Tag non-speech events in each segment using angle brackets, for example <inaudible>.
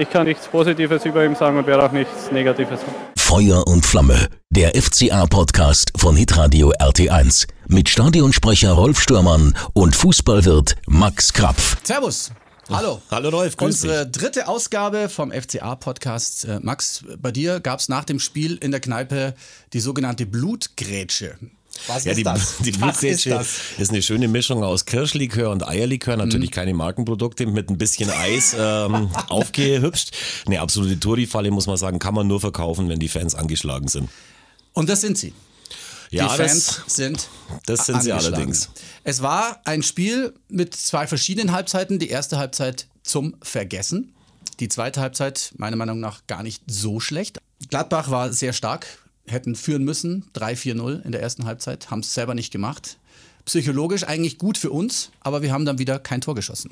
Ich kann nichts Positives über ihn sagen und werde auch nichts Negatives. Feuer und Flamme, der FCA-Podcast von Hitradio RT1 mit Stadionsprecher Rolf Stürmann und Fußballwirt Max Krapf. Servus. Hallo. Hallo Rolf, grüß Unsere dich. dritte Ausgabe vom FCA-Podcast. Äh, Max, bei dir gab es nach dem Spiel in der Kneipe die sogenannte Blutgrätsche. Was Ja, ist die, das? <laughs> die Was ist das? ist eine schöne Mischung aus Kirschlikör und Eierlikör. Natürlich keine Markenprodukte, mit ein bisschen Eis ähm, <laughs> aufgehübscht. Eine absolute Touri-Falle, muss man sagen, kann man nur verkaufen, wenn die Fans angeschlagen sind. Und das sind sie. Ja, die Fans sind das sind sie allerdings. Es war ein Spiel mit zwei verschiedenen Halbzeiten. Die erste Halbzeit zum Vergessen. Die zweite Halbzeit meiner Meinung nach gar nicht so schlecht. Gladbach war sehr stark, hätten führen müssen. 3-4-0 in der ersten Halbzeit, haben es selber nicht gemacht. Psychologisch eigentlich gut für uns, aber wir haben dann wieder kein Tor geschossen.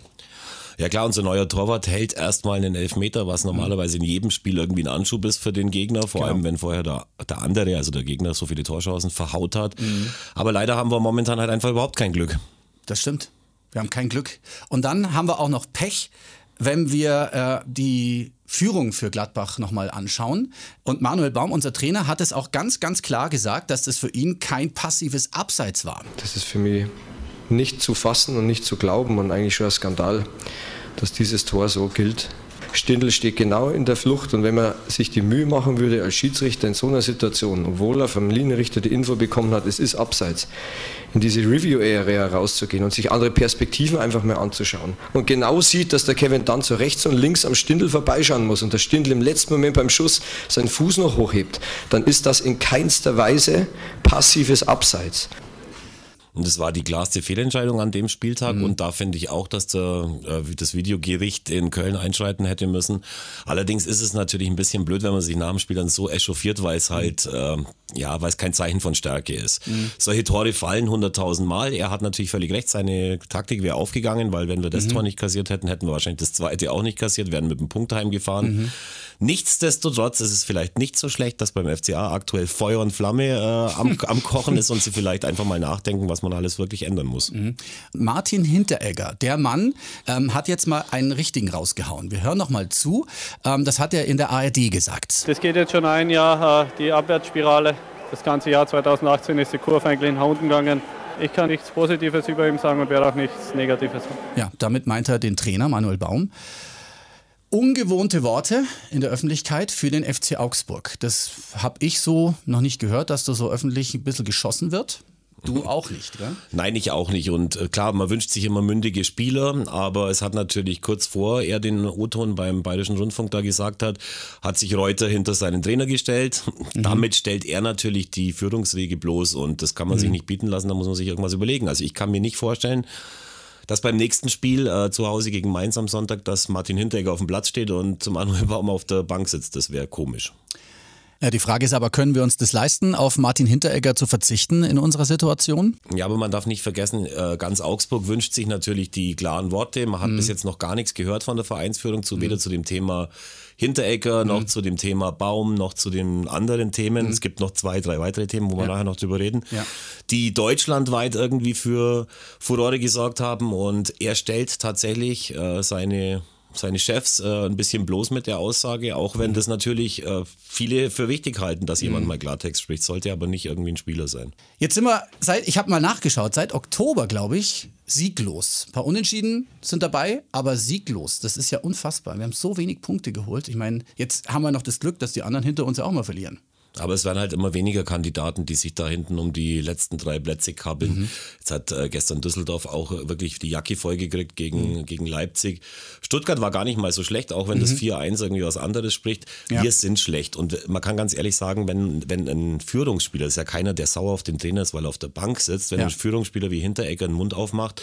Ja klar, unser neuer Torwart hält erstmal einen Elfmeter, was normalerweise in jedem Spiel irgendwie ein Anschub ist für den Gegner, vor Genau. allem wenn vorher der, der andere, also der Gegner, so viele Torchancen verhaut hat. Mhm. Aber leider haben wir momentan halt einfach überhaupt kein Glück. Das stimmt. Wir haben kein Glück. Und dann haben wir auch noch Pech, wenn wir äh, die Führung für Gladbach nochmal anschauen. Und Manuel Baum, unser Trainer, hat es auch ganz, ganz klar gesagt, dass das für ihn kein passives Abseits war. Das ist für mich nicht zu fassen und nicht zu glauben und eigentlich schon ein Skandal, dass dieses Tor so gilt. Stindl steht genau in der Flucht und wenn man sich die Mühe machen würde als Schiedsrichter in so einer Situation, obwohl er vom Linienrichter die Info bekommen hat, es ist abseits, in diese Review-Area rauszugehen und sich andere Perspektiven einfach mal anzuschauen und genau sieht, dass der Kevin dann so rechts und links am Stindl vorbeischauen muss und der Stindl im letzten Moment beim Schuss seinen Fuß noch hochhebt, dann ist das in keinster Weise passives Abseits. Und das war die klarste Fehlentscheidung an dem Spieltag. Mhm. Und da finde ich auch, dass der, äh, das Videogericht in Köln einschreiten hätte müssen. Allerdings ist es natürlich ein bisschen blöd, wenn man sich nach dem Spiel dann so echauffiert, weil es halt, äh, ja, weil es kein Zeichen von Stärke ist. Mhm. Solche Tore fallen 100.000 Mal. Er hat natürlich völlig recht. Seine Taktik wäre aufgegangen, weil wenn wir das Tor nicht kassiert hätten, hätten wir wahrscheinlich das zweite auch nicht kassiert, wären mit dem Punkt heimgefahren. Nichtsdestotrotz ist es vielleicht nicht so schlecht, dass beim FCA aktuell Feuer und Flamme äh, am, am Kochen ist und sie vielleicht einfach mal nachdenken, was man alles wirklich ändern muss. Martin Hinteregger, der Mann, ähm, hat jetzt mal einen richtigen rausgehauen. Wir hören noch mal zu. Ähm, das hat er in der ARD gesagt. Das geht jetzt schon ein Jahr, äh, die Abwärtsspirale. Das ganze Jahr 2018 ist die Kurve eigentlich nach unten gegangen. Ich kann nichts Positives über ihn sagen und werde auch nichts Negatives sagen. Ja, damit meint er den Trainer Manuel Baum. Ungewohnte Worte in der Öffentlichkeit für den FC Augsburg. Das habe ich so noch nicht gehört, dass da so öffentlich ein bisschen geschossen wird. Du auch nicht, gell? Nein, ich auch nicht. Und äh, klar, man wünscht sich immer mündige Spieler, aber es hat natürlich kurz vor er den O-Ton beim Bayerischen Rundfunk da gesagt hat, hat sich Reuter hinter seinen Trainer gestellt. Damit stellt er natürlich die Führungswege bloß und das kann man sich nicht bieten lassen, da muss man sich irgendwas überlegen. Also ich kann mir nicht vorstellen, dass beim nächsten Spiel äh, zu Hause gegen Mainz am Sonntag, dass Martin Hinteregger auf dem Platz steht und zum Manuel Baum auf der Bank sitzt. Das wäre komisch. Ja, die Frage ist aber, können wir uns das leisten, auf Martin Hinteregger zu verzichten in unserer Situation? Ja, aber man darf nicht vergessen, äh, ganz Augsburg wünscht sich natürlich die klaren Worte. Man hat bis jetzt noch gar nichts gehört von der Vereinsführung, zu, weder zu dem Thema Hinteregger, noch zu dem Thema Baum, noch zu den anderen Themen. Es gibt noch zwei, drei weitere Themen, wo wir nachher noch drüber reden, Ja. die deutschlandweit irgendwie für Furore gesorgt haben. Und er stellt tatsächlich äh, seine seine Chefs äh, ein bisschen bloß mit der Aussage, auch wenn das natürlich äh, viele für wichtig halten, dass jemand mal Klartext spricht, sollte aber nicht irgendwie ein Spieler sein. Jetzt sind wir, seit, ich habe mal nachgeschaut, seit Oktober, glaube ich, sieglos. Ein paar Unentschieden sind dabei, aber sieglos. Das ist ja unfassbar. Wir haben so wenig Punkte geholt. Ich meine, jetzt haben wir noch das Glück, dass die anderen hinter uns ja auch mal verlieren. Aber es werden halt immer weniger Kandidaten, die sich da hinten um die letzten drei Plätze kabbeln. Jetzt hat äh, gestern Düsseldorf auch äh, wirklich die Jacke vollgekriegt gegen, gegen Leipzig. Stuttgart war gar nicht mal so schlecht, auch wenn das 4-1 irgendwie was anderes spricht. Ja. Wir sind schlecht. Und man kann ganz ehrlich sagen, wenn, wenn ein Führungsspieler, ist ja keiner, der sauer auf den Trainer ist, weil er auf der Bank sitzt, wenn Ja. ein Führungsspieler wie Hinteregger den Mund aufmacht,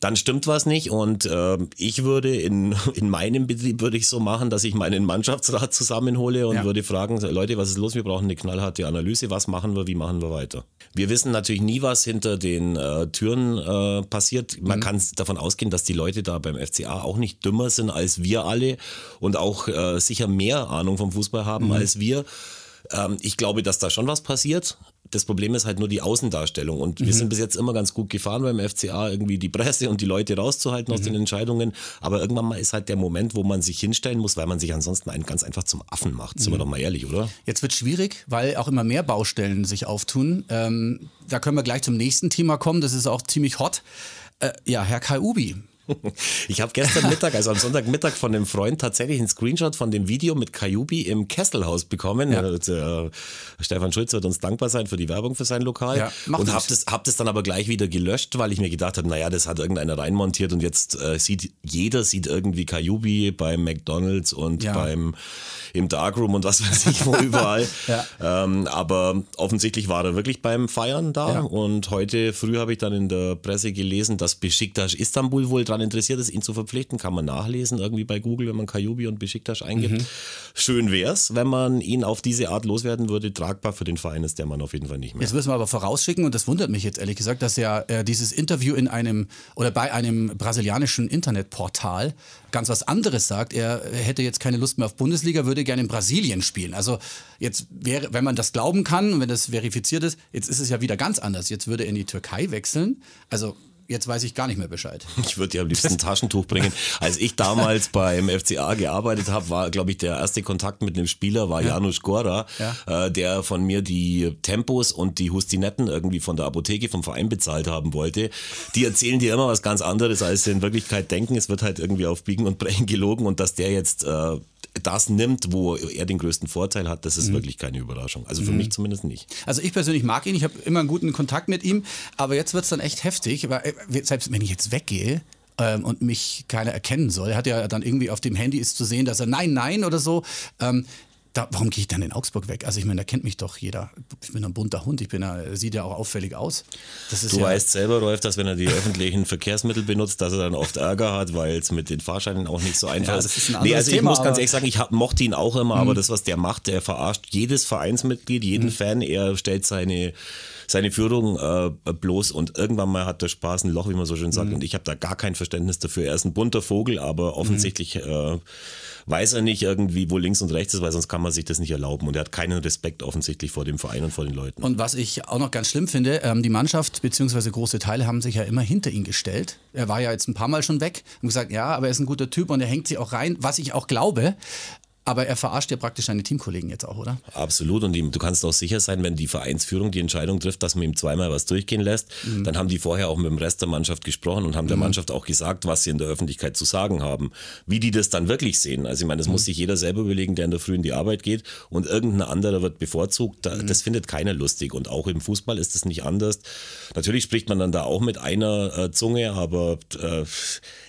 dann stimmt was nicht. Und ähm, ich würde in, <laughs> in meinem Betrieb würde ich so machen, dass ich meinen Mannschaftsrat zusammenhole und Ja. würde fragen, Leute, was ist los? Wir brauchen eine knallharte Analyse. Was machen wir? Wie machen wir weiter? Wir wissen natürlich nie, was hinter den äh, Türen äh, passiert. Man kann davon ausgehen, dass die Leute da beim FCA auch nicht dümmer sind als wir alle und auch äh, sicher mehr Ahnung vom Fußball haben als wir. Ähm, ich glaube, dass da schon was passiert. Das Problem ist halt nur die Außendarstellung. Und mhm. wir sind bis jetzt immer ganz gut gefahren beim FCA, irgendwie die Presse und die Leute rauszuhalten aus mhm. den Entscheidungen. Aber irgendwann mal ist halt der Moment, wo man sich hinstellen muss, weil man sich ansonsten einen ganz einfach zum Affen macht. Sind mhm. wir doch mal ehrlich, oder? Jetzt wird schwierig, weil auch immer mehr Baustellen sich auftun. Ähm, da können wir gleich zum nächsten Thema kommen. Das ist auch ziemlich hot. Äh, ja, Herr Kai Ubi, <laughs> ich habe gestern Mittag, also am Sonntagmittag von einem Freund tatsächlich einen Screenshot von dem Video mit Kayubi im Kesselhaus bekommen. Ja. Äh, Stefan Schulz wird uns dankbar sein für die Werbung für sein Lokal. Ja, und habe das, hab das dann aber gleich wieder gelöscht, weil ich mir gedacht habe, naja, das hat irgendeiner reinmontiert und jetzt äh, sieht jeder sieht irgendwie Kayubi beim McDonalds und ja. beim im Darkroom und was weiß ich wo <laughs> überall. ähm, aber offensichtlich war er wirklich beim Feiern da und heute früh habe ich dann in der Presse gelesen, dass Besiktas Istanbul wohl dran daran interessiert ist, ihn zu verpflichten, kann man nachlesen, irgendwie bei Google, wenn man Kajubi und Besiktas eingibt. Mhm. Schön wäre es, wenn man ihn auf diese Art loswerden würde. Tragbar für den Verein ist der Mann auf jeden Fall nicht mehr. Jetzt müssen wir aber vorausschicken, und das wundert mich jetzt ehrlich gesagt, dass er äh, dieses Interview in einem oder bei einem brasilianischen Internetportal ganz was anderes sagt. Er hätte jetzt keine Lust mehr auf Bundesliga, würde gerne in Brasilien spielen. Also jetzt wäre, wenn man das glauben kann und wenn das verifiziert ist, jetzt ist es ja wieder ganz anders. Jetzt würde er in die Türkei wechseln. Also jetzt weiß ich gar nicht mehr Bescheid. <laughs> Ich würde dir am liebsten ein Taschentuch bringen. Als ich damals <laughs> beim FCA gearbeitet habe, war, glaube ich, der erste Kontakt mit einem Spieler war ja. Janusz Gora, ja. äh, der von mir die Tempos und die Hustinetten irgendwie von der Apotheke vom Verein bezahlt haben wollte. Die erzählen dir immer was ganz anderes, als sie in Wirklichkeit denken. Es wird halt irgendwie auf Biegen und Brechen gelogen und dass der jetzt äh, das nimmt, wo er den größten Vorteil hat, das ist mhm. wirklich keine Überraschung. Also für mhm. mich zumindest nicht. Also ich persönlich mag ihn, ich habe immer einen guten Kontakt mit ihm, aber jetzt wird es dann echt heftig, äh, selbst wenn ich jetzt weggehe, ähm, und mich keiner erkennen soll. Er hat ja dann irgendwie auf dem Handy ist zu sehen, dass er Nein, Nein oder so. Ähm, da, warum gehe ich dann in Augsburg weg? Also ich meine, da kennt mich doch jeder. Ich bin ein bunter Hund, ich bin ja, sieht ja auch auffällig aus. du ja weißt selber, Rolf, dass wenn er die öffentlichen Verkehrsmittel benutzt, dass er dann oft Ärger hat, weil es mit den Fahrscheinen auch nicht so einfach ja, ist. ist nee, also Thema, ich muss ganz ehrlich sagen, ich hab, mochte ihn auch immer, mhm. aber das, was der macht, der verarscht jedes Vereinsmitglied, jeden mhm. Fan, er stellt seine seine Führung äh, bloß und irgendwann mal hat der Spaß ein Loch, wie man so schön sagt. Mhm. Und ich habe da gar kein Verständnis dafür. Er ist ein bunter Vogel, aber offensichtlich mhm. äh, weiß er nicht irgendwie, wo links und rechts ist, weil sonst kann man sich das nicht erlauben. Und er hat keinen Respekt offensichtlich vor dem Verein und vor den Leuten. Und was ich auch noch ganz schlimm finde, ähm, die Mannschaft bzw. große Teile haben sich ja immer hinter ihn gestellt. Er war ja jetzt ein paar Mal schon weg und gesagt, ja, aber er ist ein guter Typ und er hängt sich auch rein, was ich auch glaube. Aber er verarscht ja praktisch seine Teamkollegen jetzt auch, oder? Absolut. Und du kannst auch sicher sein, wenn die Vereinsführung die Entscheidung trifft, dass man ihm zweimal was durchgehen lässt, mhm. dann haben die vorher auch mit dem Rest der Mannschaft gesprochen und haben mhm. der Mannschaft auch gesagt, was sie in der Öffentlichkeit zu sagen haben. Wie die das dann wirklich sehen. Also ich meine, das mhm. muss sich jeder selber überlegen, der in der Früh in die Arbeit geht und irgendein anderer wird bevorzugt. Mhm. Das findet keiner lustig. Und auch im Fußball ist das nicht anders. Natürlich spricht man dann da auch mit einer äh, Zunge, aber äh,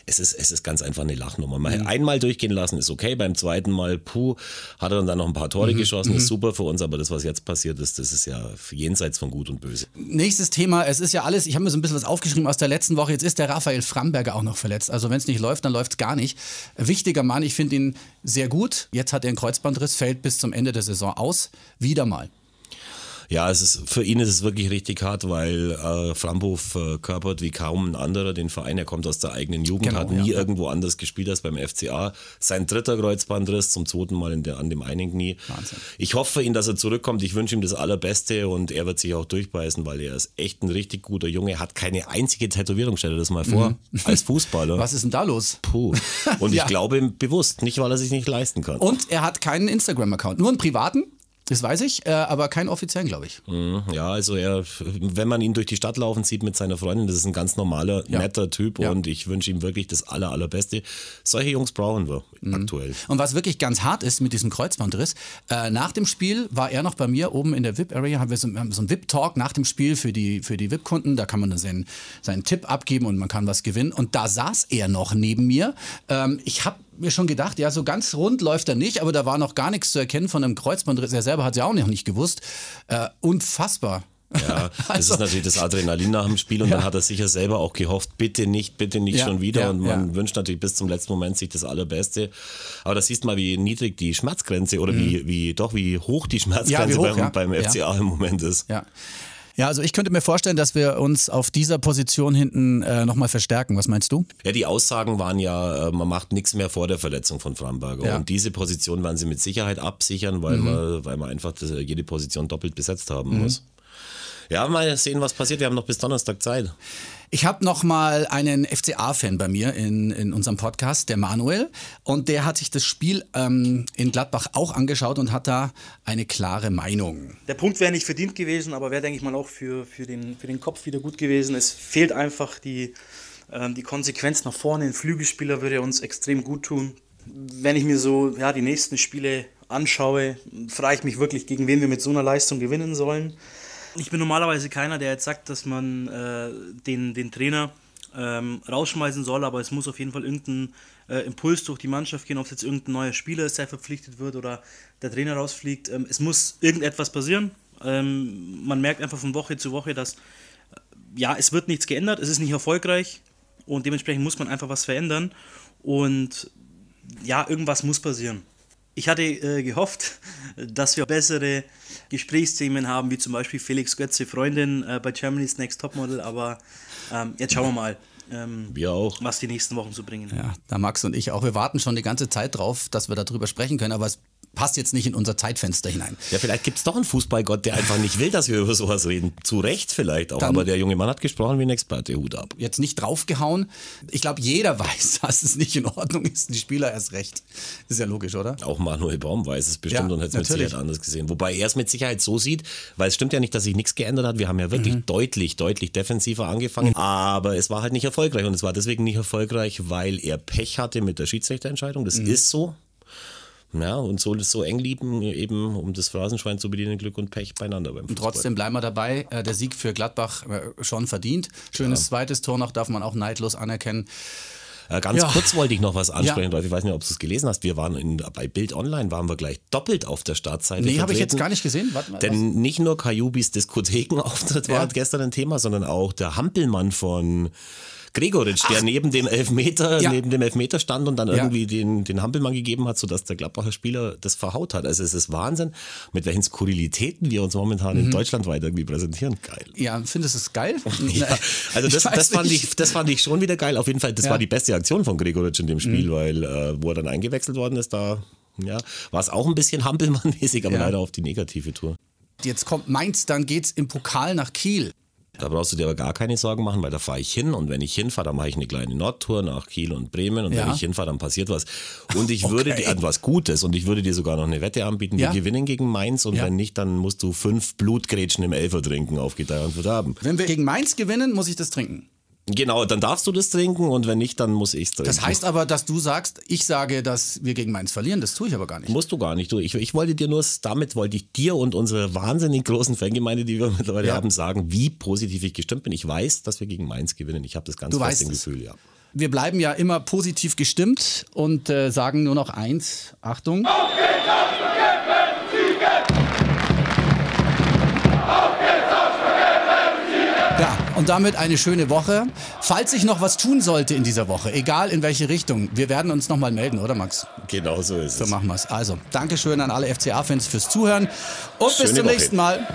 es ist, es ist ganz einfach eine Lachnummer. Mhm. einmal durchgehen lassen ist okay, beim zweiten Mal, puh, hat er dann noch ein paar Tore mhm. geschossen, ist mhm. super für uns, aber das, was jetzt passiert ist, das ist ja jenseits von Gut und Böse. Nächstes Thema, es ist ja alles, ich habe mir so ein bisschen was aufgeschrieben aus der letzten Woche, jetzt ist der Raphael Framberger auch noch verletzt. Also wenn es nicht läuft, dann läuft es gar nicht. Wichtiger Mann, ich finde ihn sehr gut. Jetzt hat er einen Kreuzbandriss, fällt bis zum Ende der Saison aus. Wieder mal. Ja, es ist, für ihn ist es wirklich richtig hart, weil äh, Framhof äh, körpert wie kaum ein anderer den Verein. Er kommt aus der eigenen Jugend, genau, hat nie ja. irgendwo anders gespielt als beim FCA. Sein dritter Kreuzbandriss zum zweiten Mal der, an dem einen Knie. Wahnsinn. Ich hoffe ihn, dass er zurückkommt. Ich wünsche ihm das Allerbeste und er wird sich auch durchbeißen, weil er ist echt ein richtig guter Junge. Hat keine einzige Tätowierung, stell dir das mal vor, mhm. als Fußballer. Was ist denn da los? Puh. Und <laughs> ja. ich glaube bewusst, nicht weil er sich nicht leisten kann. Und er hat keinen Instagram-Account, nur einen privaten. Das weiß ich, äh, aber keinen offiziellen, glaube ich. Mhm, ja, also er, wenn man ihn durch die Stadt laufen sieht mit seiner Freundin, das ist ein ganz normaler, ja. netter Typ ja. und ich wünsche ihm wirklich das aller, allerbeste. Solche Jungs brauchen wir mhm. aktuell. Und was wirklich ganz hart ist mit diesem Kreuzbandriss, äh, nach dem Spiel war er noch bei mir oben in der VIP-Area, haben wir so, haben so einen VIP-Talk nach dem Spiel für die, für die VIP-Kunden, da kann man dann seinen, seinen Tipp abgeben und man kann was gewinnen und da saß er noch neben mir. Ähm, ich habe mir schon gedacht, ja, so ganz rund läuft er nicht, aber da war noch gar nichts zu erkennen von einem Kreuzbandriss. Er selber hat es ja auch noch nicht gewusst. Äh, unfassbar. Ja, <laughs> das also, ist natürlich das Adrenalin nach dem Spiel und ja. dann hat er sicher selber auch gehofft, bitte nicht, bitte nicht ja, schon wieder. Ja, und man wünscht natürlich bis zum letzten Moment sich das Allerbeste. Aber da siehst mal, wie niedrig die Schmerzgrenze oder mhm. wie, wie doch wie hoch die Schmerzgrenze hoch, beim, beim FCA im Moment ist. Ja. Ja, also ich könnte mir vorstellen, dass wir uns auf dieser Position hinten äh, nochmal verstärken. Was meinst du? Ja, die Aussagen waren ja, äh, man macht nichts mehr vor der Verletzung von Framberger. Ja. Und diese Position werden sie mit Sicherheit absichern, weil, mhm. man, weil man einfach das, jede Position doppelt besetzt haben mhm. muss. Ja, mal sehen, was passiert. Wir haben noch bis Donnerstag Zeit. Ich habe noch mal einen FCA-Fan bei mir in, in unserem Podcast, der Manuel. Und der hat sich das Spiel ähm, in Gladbach auch angeschaut und hat da eine klare Meinung. Der Punkt wäre nicht verdient gewesen, aber wäre, denke ich mal, auch für, für, den, für den Kopf wieder gut gewesen. Es fehlt einfach die, ähm, die Konsequenz nach vorne. Ein Flügelspieler würde uns extrem gut tun. Wenn ich mir so ja, die nächsten Spiele anschaue, frage ich mich wirklich, gegen wen wir mit so einer Leistung gewinnen sollen. Ich bin normalerweise keiner, der jetzt sagt, dass man äh, den, den Trainer ähm, rausschmeißen soll, aber es muss auf jeden Fall irgendein äh, Impuls durch die Mannschaft gehen, ob es jetzt irgendein neuer Spieler ist, der verpflichtet wird oder der Trainer rausfliegt. Ähm, es muss irgendetwas passieren. Ähm, man merkt einfach von Woche zu Woche, dass äh, ja, es wird nichts geändert, es ist nicht erfolgreich und dementsprechend muss man einfach was verändern und ja, irgendwas muss passieren. Ich hatte äh, gehofft, <laughs> dass wir bessere Gesprächsthemen haben, wie zum Beispiel Felix Götze, Freundin äh, bei Germany's Next Topmodel, aber ähm, jetzt schauen wir mal. Ähm, wir auch. Was die nächsten Wochen so bringen. Ja, da Max und ich auch. Wir warten schon die ganze Zeit drauf, dass wir darüber sprechen können, aber es passt jetzt nicht in unser Zeitfenster hinein. Ja, vielleicht gibt es doch einen Fußballgott, der einfach nicht will, dass wir über sowas reden. Zu Recht vielleicht auch. Dann aber der junge Mann hat gesprochen wie ein Experte. Hut ab. Jetzt nicht draufgehauen. Ich glaube, jeder <laughs> weiß, dass es nicht in Ordnung ist. Die Spieler erst recht. Ist ja logisch, oder? Auch Manuel Baum weiß es bestimmt ja, und hat es mit Sicherheit anders gesehen. Wobei er es mit Sicherheit so sieht, weil es stimmt ja nicht, dass sich nichts geändert hat. Wir haben ja wirklich mhm. deutlich, deutlich defensiver angefangen. Mhm. Aber es war halt nicht erfolgreich. Und es war deswegen nicht erfolgreich, weil er Pech hatte mit der Schiedsrichterentscheidung. Das mhm. ist so. Ja, und so, so eng lieben, eben um das Phrasenschwein zu bedienen, Glück und Pech beieinander beim Und trotzdem bleiben wir dabei, äh, der Sieg für Gladbach äh, schon verdient. Schönes ja. zweites Tor noch, darf man auch neidlos anerkennen. Äh, ganz ja. kurz wollte ich noch was ansprechen, ja. ich weiß nicht, ob du es gelesen hast. Wir waren in, bei Bild Online, waren wir gleich doppelt auf der Startseite. Nee, habe ich jetzt gar nicht gesehen. Warte mal, Denn was? nicht nur Kajubis Diskothekenauftritt ja. war gestern ein Thema, sondern auch der Hampelmann von Gregoritsch, der neben dem Elfmeter, ja. neben dem Elfmeter stand und dann ja. irgendwie den, den Hampelmann gegeben hat, sodass der Gladbacher Spieler das verhaut hat. Also es ist Wahnsinn, mit welchen Skurrilitäten wir uns momentan mhm. in Deutschland weiter irgendwie präsentieren. Geil. Ja, findest du es geil? <laughs> ja. Also das, das, fand ich, das fand ich schon wieder geil. Auf jeden Fall, das war die beste Aktion von Gregoritsch in dem Spiel, mhm. weil äh, wo er dann eingewechselt worden ist, da ja, war es auch ein bisschen Hampelmann-mäßig, aber leider auf die negative Tour. Jetzt kommt Mainz, dann geht's im Pokal nach Kiel. Da brauchst du dir aber gar keine Sorgen machen, weil da fahre ich hin und wenn ich hinfahre, dann mache ich eine kleine Nordtour nach Kiel und Bremen und ja. wenn ich hinfahre, dann passiert was. Und ich <laughs> okay. würde dir etwas Gutes und ich würde dir sogar noch eine Wette anbieten. Wir ja. gewinnen gegen Mainz und ja. wenn nicht, dann musst du fünf Blutgrätschen im Elfer trinken auf Gedeih und Verderben. Wenn wir gegen Mainz gewinnen, muss ich das trinken. Genau, dann darfst du das trinken und wenn nicht, dann muss ich es trinken. Das heißt aber, dass du sagst, ich sage, dass wir gegen Mainz verlieren. Das tue ich aber gar nicht. Musst du gar nicht. Du, ich, ich wollte dir nur, damit wollte ich dir und unsere wahnsinnig großen Fangemeinde, die wir <laughs> mittlerweile ja. haben, sagen, wie positiv ich gestimmt bin. Ich weiß, dass wir gegen Mainz gewinnen. Ich habe das ganz fest im Gefühl, ja. Wir bleiben ja immer positiv gestimmt und äh, sagen nur noch eins. Achtung. Auf geht's, Und damit eine schöne Woche. Falls sich noch was tun sollte in dieser Woche, egal in welche Richtung, wir werden uns nochmal melden, oder Max? Genau so ist so es. So machen wir es. Also, Dankeschön an alle FCA-Fans fürs Zuhören und Schöne bis zum Woche. nächsten Mal.